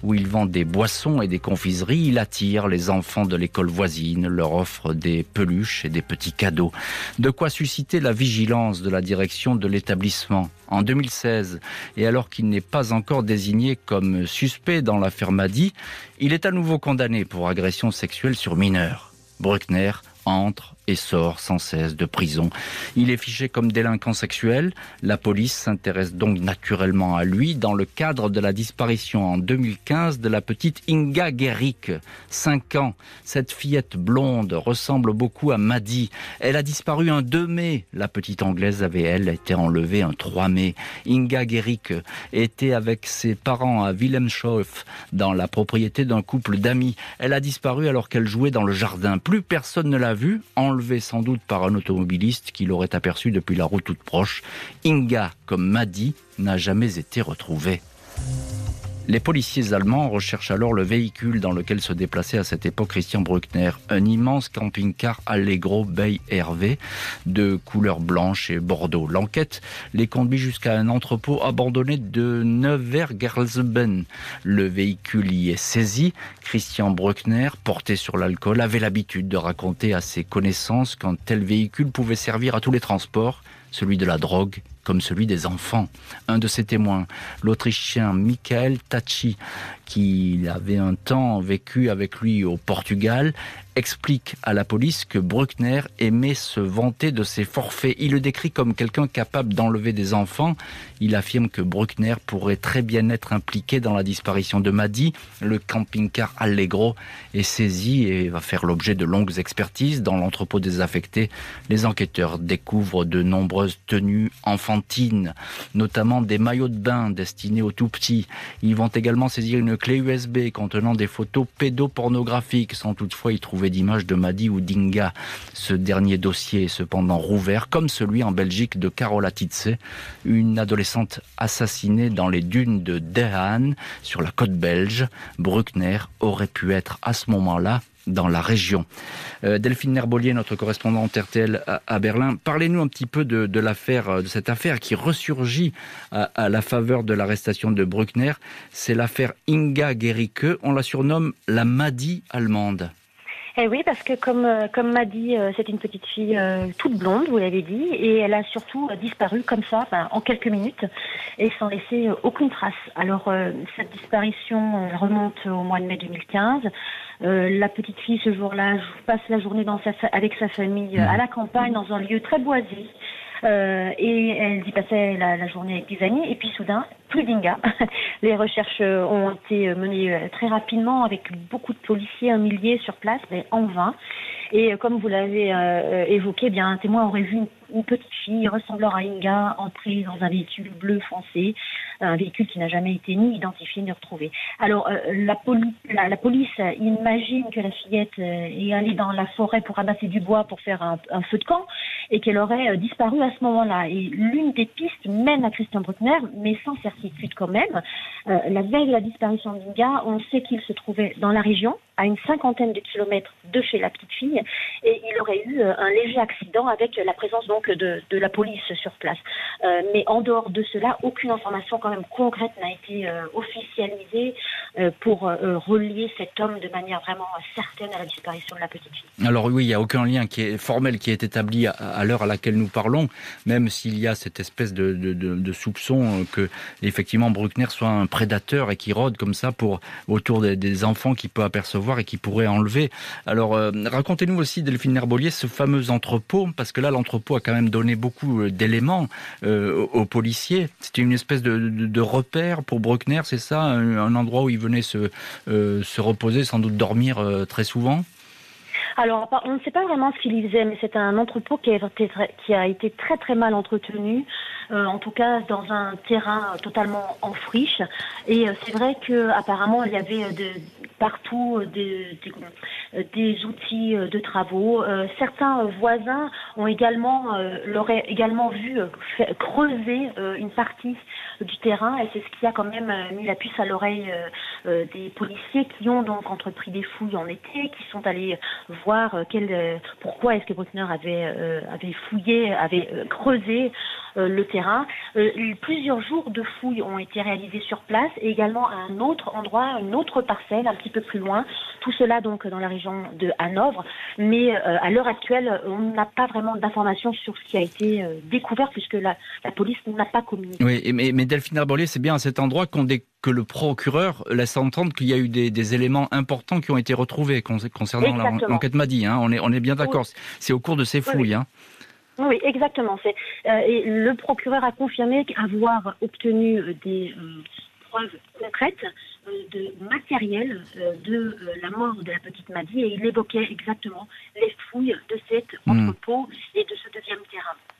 D: où il vend des boissons et des confiseries, il attire les enfants de l'école voisine, leur offre des peluches et des petits cadeaux. De quoi susciter la vigilance de la direction de l'établissement. En 2016, et alors qu'il n'est pas encore désigné comme suspect dans l'affaire Madi, il est à nouveau condamné pour agression sexuelle sur mineurs. Bruckner entre et sort sans cesse de prison. Il est fiché comme délinquant sexuel. La police s'intéresse donc naturellement à lui dans le cadre de la disparition en 2015 de la petite Inga Gerik, 5 ans. Cette fillette blonde ressemble beaucoup à Maddy. Elle a disparu un 2 mai. La petite anglaise avait, elle, été enlevée un 3 mai. Inga Gerik était avec ses parents à Wilhelmshof, dans la propriété d'un couple d'amis. Elle a disparu alors qu'elle jouait dans le jardin. Plus personne ne l'a vue enlevé sans doute par un automobiliste qui l'aurait aperçu depuis la route toute proche. Inga, comme Madi, n'a jamais été retrouvée. Les policiers allemands recherchent alors le véhicule dans lequel se déplaçait à cette époque Christian Bruckner, un immense camping-car Allegro Bay Hervé de couleur blanche et bordeaux. L'enquête les conduit jusqu'à un entrepôt abandonné de Neuwergersben. Le véhicule y est saisi. Christian Bruckner, porté sur l'alcool, avait l'habitude de raconter à ses connaissances qu'un tel véhicule pouvait servir à tous les transports, celui de la drogue comme celui des enfants. Un de ses témoins, l'Autrichien Michael Tachi, qui avait un temps vécu avec lui au Portugal, explique à la police que Bruckner aimait se vanter de ses forfaits. Il le décrit comme quelqu'un capable d'enlever des enfants. Il affirme que Bruckner pourrait très bien être impliqué dans la disparition de Madi. Le camping-car Allegro est saisi et va faire l'objet de longues expertises. Dans l'entrepôt désaffecté, les enquêteurs découvrent de nombreuses tenues enfantines, notamment des maillots de bain destinés aux tout petits. Ils vont également saisir une clé USB contenant des photos pédopornographiques sans toutefois y trouver d'images de Madi ou d'Inga. Ce dernier dossier est cependant rouvert, comme celui en Belgique de Carola Titze, une adolescente assassinée dans les dunes de Dehaan, sur la côte belge. Bruckner aurait pu être à ce moment-là dans la région. Euh, Delphine Nerbolier, notre correspondante RTL à, Berlin, parlez-nous un petit peu de, l'affaire, euh, de cette affaire qui ressurgit à, la faveur de l'arrestation de Bruckner. C'est l'affaire Inga Gericke. On la surnomme la Madi allemande.
H: Eh oui, parce que comme euh, comme c'est une petite fille toute blonde, vous l'avez dit, et elle a surtout disparu comme ça, en quelques minutes, et sans laisser aucune trace. Alors cette disparition remonte au mois de mai 2015. Euh, la petite fille, ce jour-là, passe la journée avec sa famille euh, à la campagne, dans un lieu très boisé. Euh, et elle y passait la, journée avec des amis. Et puis soudain, Les recherches ont été menées très rapidement avec beaucoup de policiers, un millier sur place, mais en vain. Et comme vous l'avez évoqué, eh bien un témoin aurait vu une, petite fille ressemblant à Inga entrer dans un véhicule bleu foncé un véhicule qui n'a jamais été ni identifié ni retrouvé. Alors euh, la, police imagine que la fillette euh, est allée dans la forêt pour ramasser du bois pour faire un, feu de camp et qu'elle aurait euh, disparu à ce moment-là. Et l'une des pistes mène à Christian Bruckner, mais sans certitude quand même. la veille de la disparition d'Inga, on sait qu'il se trouvait dans la région, à une cinquantaine de kilomètres de chez la petite fille, et il aurait eu un léger accident avec la présence donc de, la police sur place. mais en dehors de cela, aucune information quand concrète n'a été euh, officialisée euh, pour euh, relier cet homme de manière vraiment certaine à la disparition de la petite fille.
D: Alors oui, il n'y a aucun lien qui est formel qui est établi à, l'heure à laquelle nous parlons, même s'il y a cette espèce de, soupçon que effectivement Bruckner soit un prédateur et qui rôde comme ça pour autour des, enfants qu'il peut apercevoir et qui pourrait enlever. Alors racontez-nous aussi Delphine Herbolier ce fameux entrepôt parce que là l'entrepôt a quand même donné beaucoup d'éléments aux policiers. C'était une espèce de, repère pour Bruckner, c'est ça un, endroit où il venait se, euh, se reposer, sans doute dormir euh, très souvent?
H: Alors, on ne sait pas vraiment ce qu'il y faisait, mais c'est un entrepôt qui a, été très, très mal entretenu, euh, en tout cas dans un terrain totalement en friche. Et c'est vrai que apparemment il y avait de, partout des, des, des, outils de travaux. certains voisins ont également l'auraient également vu creuser une partie du terrain et c'est ce qui a quand même euh, mis la puce à l'oreille euh, euh, des policiers qui ont donc entrepris des fouilles en été, qui sont allés voir quel, pourquoi est-ce que Bruckner avait, avait fouillé, avait creusé le terrain. plusieurs jours de fouilles ont été réalisés sur place et également à un autre endroit, une autre parcelle un petit peu plus loin. Tout cela donc dans la région de Hanovre. Mais à l'heure actuelle, on n'a pas vraiment d'informations sur ce qui a été découvert puisque la, la police n'a pas communiqué.
D: Oui, mais, mais Delphine Arbolier, c'est bien à cet endroit qu'on que le procureur laisse entendre qu'il y a eu des, éléments importants qui ont été retrouvés concernant l'enquête Madi. Hein. On, est, on est bien d'accord. C'est au cours de ces fouilles. Hein.
H: Oui, exactement. Euh, et le procureur a confirmé avoir obtenu euh, des euh, preuves concrètes de matériel de la mort de la petite Maddy et il évoquait exactement les fouilles de cet hmm. entrepôt et de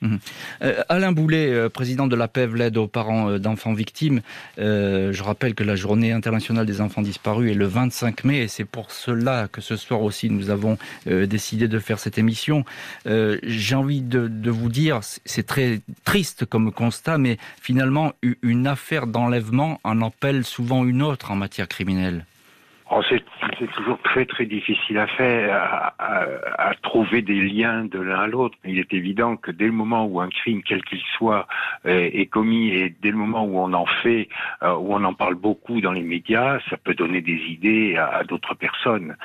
D: Mhm. Euh, Alain Boulet, euh, président de la PEV, l'aide aux parents euh, d'enfants victimes. je rappelle que la journée internationale des enfants disparus est le 25 mai et c'est pour cela que ce soir aussi nous avons décidé de faire cette émission. J'ai envie de, vous dire, c'est très triste comme constat, mais finalement une affaire d'enlèvement en appelle souvent une autre en matière criminelle.
G: Oh, c'est toujours très très difficile à faire, à, à, trouver des liens de l'un à l'autre. Il est évident que dès le moment où un crime, quel qu'il soit, est, commis, et dès le moment où on en fait, euh, où on en parle beaucoup dans les médias, ça peut donner des idées à, d'autres personnes.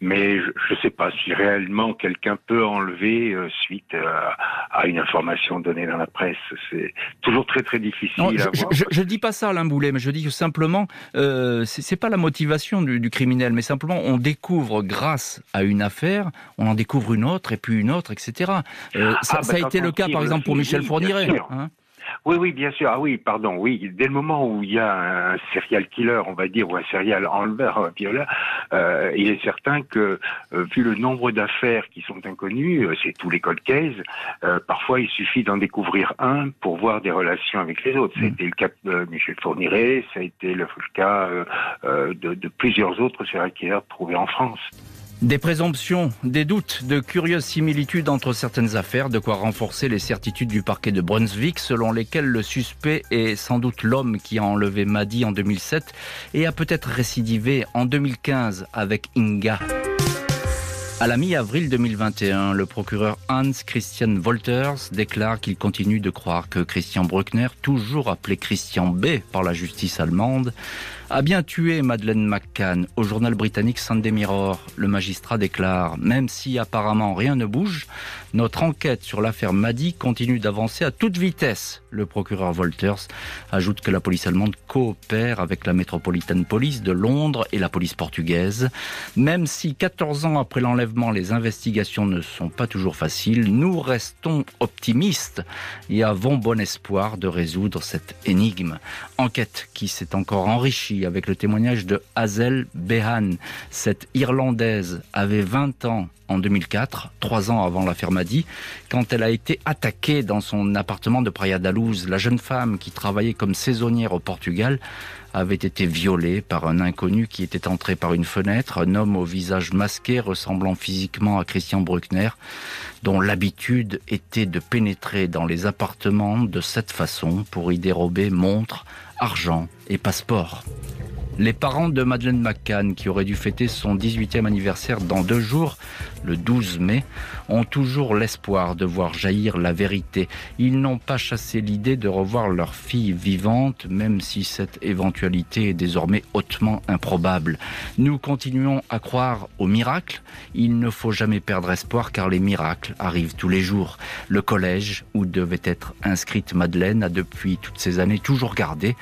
G: Mais je ne sais pas si réellement quelqu'un peut enlever euh, suite euh, à une information donnée dans la presse. C'est toujours très très difficile à voir.
D: Je ne dis pas ça, Alain Boulet, mais je dis que simplement, euh, c'est pas la motivation du, criminel, mais simplement on découvre grâce à une affaire, on en découvre une autre et puis une autre, etc. Euh, ça, ah, bah, a été le cas par exemple pour Michel Fourniret.
G: Oui, oui, bien sûr. Ah oui, pardon, oui. Dès le moment où il y a un serial killer, on va dire, ou un serial enleveur, un violeur, euh, il est certain que, euh, vu le nombre d'affaires qui sont inconnues, euh, c'est tous les cold cases, parfois il suffit d'en découvrir un pour voir des relations avec les autres. C'était mm. le cas de Michel Fourniret, ça a été le, cas de, de plusieurs autres serial killers trouvés en France.
D: Des présomptions, des doutes, de curieuses similitudes entre certaines affaires, de quoi renforcer les certitudes du parquet de Brunswick, selon lesquelles le suspect est sans doute l'homme qui a enlevé Maddy en 2007 et a peut-être récidivé en 2015 avec Inga. À la mi-avril 2021, le procureur Hans Christian Wolters déclare qu'il continue de croire que Christian Bruckner, toujours appelé Christian B par la justice allemande, a bien tué Madeleine McCann. Au journal britannique Sunday Mirror, le magistrat déclare Même si apparemment rien ne bouge, notre enquête sur l'affaire Maddy continue d'avancer à toute vitesse. Le procureur Wolters ajoute que la police allemande coopère avec la Metropolitan Police de Londres et la police portugaise. Même si 14 ans après l'enlèvement, les investigations ne sont pas toujours faciles, nous restons optimistes et avons bon espoir de résoudre cette énigme. Enquête qui s'est encore enrichie avec le témoignage de Hazel Behan. Cette Irlandaise avait 20 ans en 2004, trois ans avant l'affaire Madi, quand elle a été attaquée dans son appartement de Praia da Luz. La jeune femme qui travaillait comme saisonnière au Portugal avait été violée par un inconnu qui était entré par une fenêtre, un homme au visage masqué ressemblant physiquement à Christian Bruckner, dont l'habitude était de pénétrer dans les appartements de cette façon pour y dérober montres, argent et passeport. Les parents de Madeleine McCann, qui aurait dû fêter son 18e anniversaire dans deux jours, le 12 mai, ont toujours l'espoir de voir jaillir la vérité. Ils n'ont pas chassé l'idée de revoir leur fille vivante, même si cette éventualité est désormais hautement improbable. Nous continuons à croire au miracle. Il ne faut jamais perdre espoir car les miracles arrivent tous les jours. Le collège où devait être inscrite Madeleine a depuis toutes ces années toujours gardé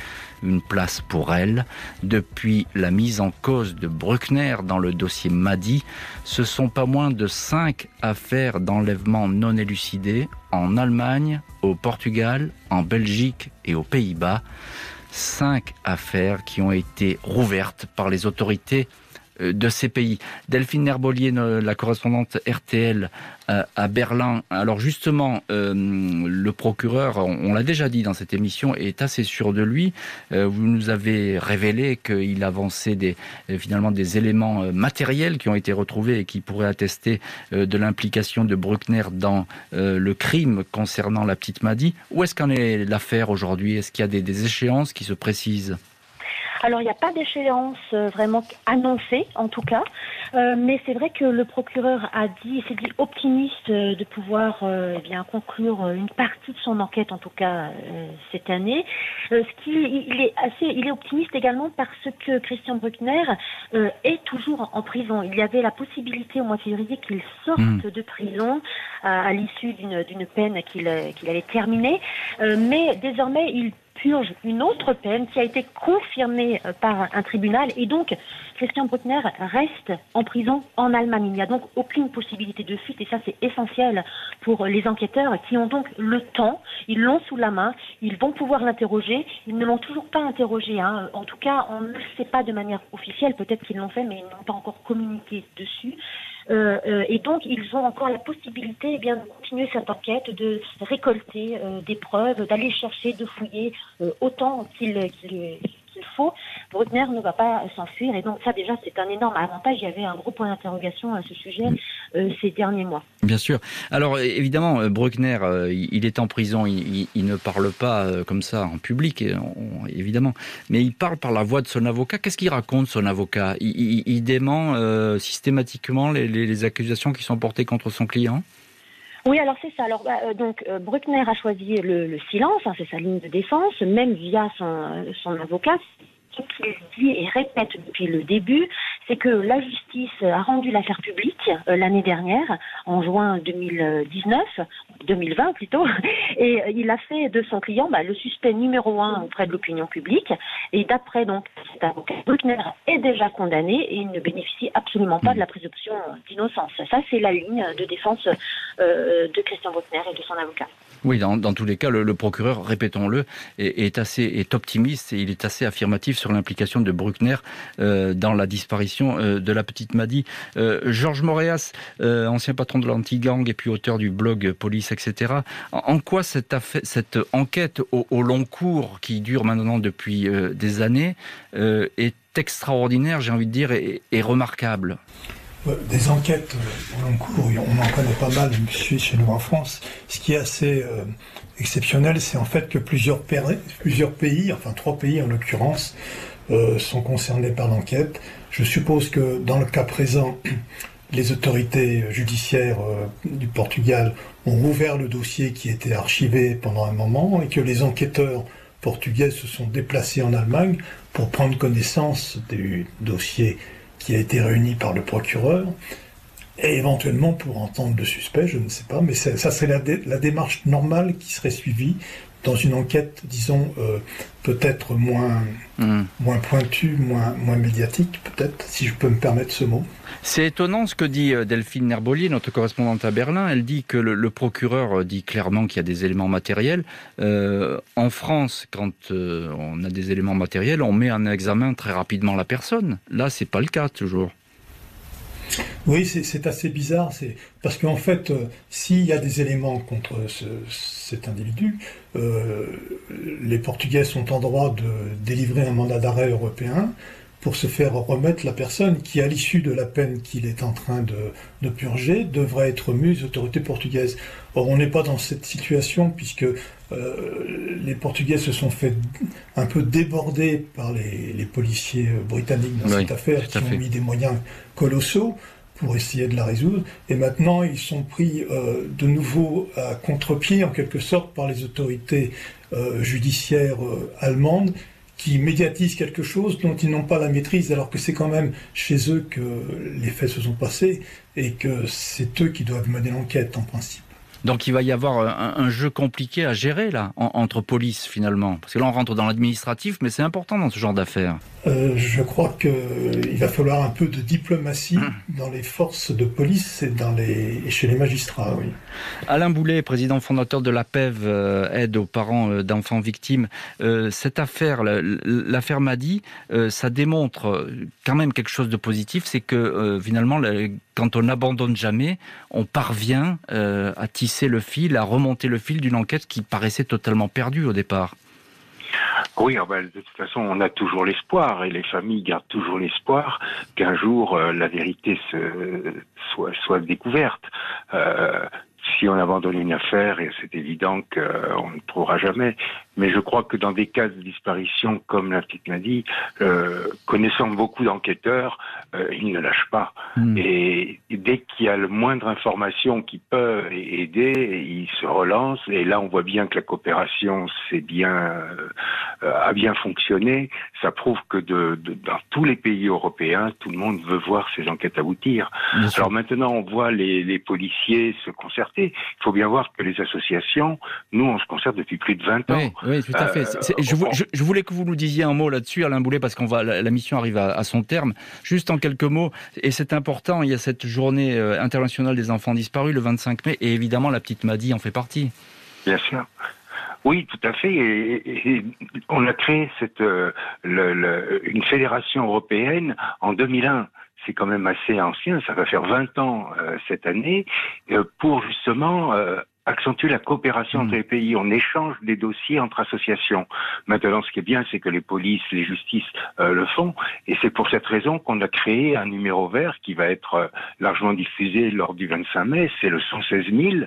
D: une place pour elle. Depuis la mise en cause de Bruckner dans le dossier Madi, ce sont pas moins de cinq affaires d'enlèvement non élucidées en Allemagne, au Portugal, en Belgique et aux Pays-Bas. Cinq affaires qui ont été rouvertes par les autorités de ces pays. Delphine Herbolier, la correspondante RTL euh, à Berlin. Alors justement, euh, le procureur, on l'a déjà dit dans cette émission, est assez sûr de lui. Vous nous avez révélé qu'il avançait des, finalement des éléments matériels qui ont été retrouvés et qui pourraient attester de l'implication de Bruckner dans le crime concernant la petite Maddy. Où est-ce qu'en est l'affaire aujourd'hui? Est-ce qu'il y a des échéances qui se précisent?
H: Alors, il n'y a pas d'échéance euh, vraiment annoncée, en tout cas, euh, mais c'est vrai que le procureur a dit, s'est dit optimiste euh, de pouvoir eh bien conclure une partie de son enquête, en tout cas cette année. ce qui, il est assez, il est optimiste également parce que Christian Bruckner est toujours en prison. Il y avait la possibilité au mois de février qu'il sorte hmm. de prison à, l'issue d'une peine qu'il qu'il allait terminer, mais désormais il purge une autre peine qui a été confirmée euh, par un tribunal et donc Christian Bruckner reste en prison en Allemagne. Il n'y a donc aucune possibilité de fuite et ça c'est essentiel pour les enquêteurs qui ont donc le temps, ils l'ont sous la main, ils vont pouvoir l'interroger, ils ne l'ont toujours pas interrogé, hein. en tout cas on ne le sait pas de manière officielle, peut-être qu'ils l'ont fait mais ils n'ont pas encore communiqué dessus. Et donc, ils ont encore la possibilité eh bien, de continuer cette enquête, de récolter des preuves, d'aller chercher, de fouiller autant qu'il qu'il faut, Bruckner ne va pas s'enfuir. Et donc ça déjà, c'est un énorme avantage. Il y avait un gros point d'interrogation à ce sujet euh, ces derniers mois.
D: Bien sûr. Alors évidemment, euh, Bruckner, euh, il est en prison, il, ne parle pas comme ça en public, évidemment, mais il parle par la voix de son avocat. Qu'est-ce qu'il raconte, son avocat? Il, dément systématiquement les, accusations qui sont portées contre son client?
H: Oui, alors c'est ça. Alors bah, donc Bruckner a choisi le, silence, hein, c'est sa ligne de défense, même via son, son avocat ce qu'il dit et répète depuis le début, c'est que la justice a rendu l'affaire publique euh, l'année dernière, en juin 2019, 2020 plutôt, et il a fait de son client bah, le suspect numéro un auprès de l'opinion publique. Et d'après donc cet avocat, Bruckner est déjà condamné et il ne bénéficie absolument pas de la présomption d'innocence. Ça, c'est la ligne de défense euh, de Christian Bruckner et de son avocat.
D: Oui, dans, tous les cas, le, procureur, répétons-le, est, assez optimiste et il est assez affirmatif sur l'implication de Bruckner euh, dans la disparition euh, de la petite Maddy. Euh, Georges Moréas, ancien patron de l'anti-gang et puis auteur du blog Police, etc. En, quoi cette, cette enquête au, long cours, qui dure maintenant depuis des années, est extraordinaire, j'ai envie de dire, et, remarquable?
F: Des enquêtes au long cours, on en connaît pas mal chez nous en France. Ce qui est assez exceptionnel, c'est en fait que plusieurs, pays, enfin trois pays en l'occurrence, euh, sont concernés par l'enquête. Je suppose que dans le cas présent, les autorités judiciaires euh, du Portugal ont rouvert le dossier qui était archivé pendant un moment et que les enquêteurs portugais se sont déplacés en Allemagne pour prendre connaissance du dossier qui a été réuni par le procureur et éventuellement pour entendre le suspect, je ne sais pas, mais ça serait la, démarche normale qui serait suivie dans une enquête, disons, euh, peut-être moins, hmm. moins pointue, moins, moins médiatique, peut-être, si je peux me permettre ce mot.
D: C'est étonnant ce que dit euh, Delphine Nerbolier, notre correspondante à Berlin. Elle dit que le, procureur euh, dit clairement qu'il y a des éléments matériels. en France, quand on a des éléments matériels, on met en examen très rapidement la personne. Là, c'est pas le cas toujours.
F: Oui, c'est assez bizarre. C'est parce qu'en fait, euh, s'il y a des éléments contre cet individu, euh, les Portugais sont en droit de délivrer un mandat d'arrêt européen pour se faire remettre la personne qui, à l'issue de la peine qu'il est en train de, purger, devrait être mise aux autorités portugaises. Or, on n'est pas dans cette situation puisque euh, les Portugais se sont fait un peu déborder par les, policiers britanniques dans cette affaire, qui ont mis des moyens colossaux pour essayer de la résoudre. Et maintenant, ils sont pris euh, de nouveau à contre-pied, en quelque sorte, par les autorités euh, judiciaires allemandes qui médiatisent quelque chose dont ils n'ont pas la maîtrise, alors que c'est quand même chez eux que les faits se sont passés et que c'est eux qui doivent mener l'enquête en principe.
D: Donc il va y avoir un, jeu compliqué à gérer là, entre police finalement. Parce que là on rentre dans l'administratif, mais c'est important dans ce genre d'affaires.
F: Euh, je crois qu'il va falloir un peu de diplomatie hum. dans les forces de police et, dans les, chez les magistrats. Oui.
D: Alain Boulet, président fondateur de la PEV, euh, aide aux parents euh, d'enfants victimes. cette affaire, l'affaire Madi, ça démontre quand même quelque chose de positif, c'est que finalement, quand on n'abandonne jamais, on parvient à tisser le fil, à remonter le fil d'une enquête qui paraissait totalement perdue au départ.
G: Oui, ah ben, de toute façon, on a toujours l'espoir et les familles gardent toujours l'espoir qu'un jour euh, la vérité se, soit, soit découverte. Euh, si on abandonne une affaire, et c'est évident qu'on ne trouvera jamais, mais je crois que dans des cas de disparition comme la petite Nadie, euh, connaissant beaucoup d'enquêteurs, euh, ils ne lâchent pas. Hmm. Et, dès qu'il y a le moindre information qui peut aider, ils se relancent. Et là, on voit bien que la coopération c'est bien, euh, a bien fonctionné. Ça prouve que de, de, dans tous les pays européens, tout le monde veut voir ces enquêtes aboutir. Alors maintenant, on voit les, les policiers se concerter. Il faut bien voir que les associations, nous, on se concerte depuis plus de 20 ans.
D: Oui, tout à fait. Euh, je, voulais que vous nous disiez un mot là-dessus, Alain Boulet, parce qu'on va, la, mission arrive à, son terme. Juste en quelques mots, et c'est important, il y a cette journée euh, internationale des enfants disparus le 25 mai, et évidemment la petite Maddy en fait partie.
G: Bien sûr. Oui, tout à fait. Et, on a créé cette, euh, une fédération européenne en 2001 c'est quand même assez ancien, ça va faire 20 ans euh, cette année, euh, pour justement euh, accentuer la coopération entre les pays. On échange des dossiers entre associations. Maintenant, ce qui est bien, c'est que les polices, les justices euh, le font. Et c'est pour cette raison qu'on a créé un numéro vert qui va être euh, largement diffusé lors du 25 mai. C'est le 116 000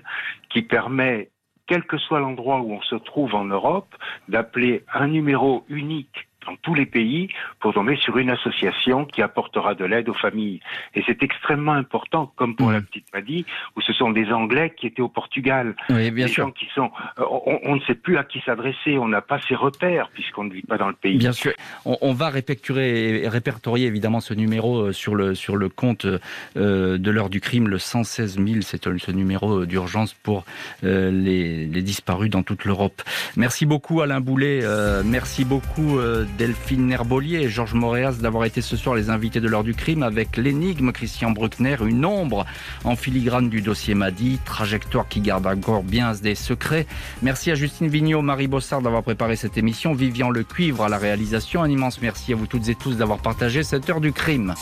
G: qui permet, quel que soit l'endroit où on se trouve en Europe, d'appeler un numéro unique dans tous les pays pour tomber sur une association qui apportera de l'aide aux familles. Et c'est extrêmement important, comme pour
D: Mmh.
G: la petite Maddy, où ce sont des Anglais qui étaient au Portugal.
D: Oui, bien
G: des
D: sûr.
G: gens qui sont, euh, on, on ne sait plus à qui s'adresser, on n'a pas ces repères puisqu'on ne vit pas dans le pays.
D: Bien sûr, on, on va répertorier, évidemment ce numéro euh, sur le, sur le compte euh, de l'heure du crime, le 116 000, c'est ce numéro d'urgence pour euh, les, les disparus dans toute l'Europe. Merci beaucoup Alain Boulet, euh, merci beaucoup Delphine Herbolier et Georges Moréas d'avoir été ce soir les invités de l'heure du crime avec l'énigme Christian Bruckner, une ombre en filigrane du dossier Madi, trajectoire qui garde encore bien des secrets. Merci à Justine Vignot, Marie Bossard d'avoir préparé cette émission, Vivian Le Cuivre à la réalisation. Un immense merci à vous toutes et tous d'avoir partagé cette heure du crime.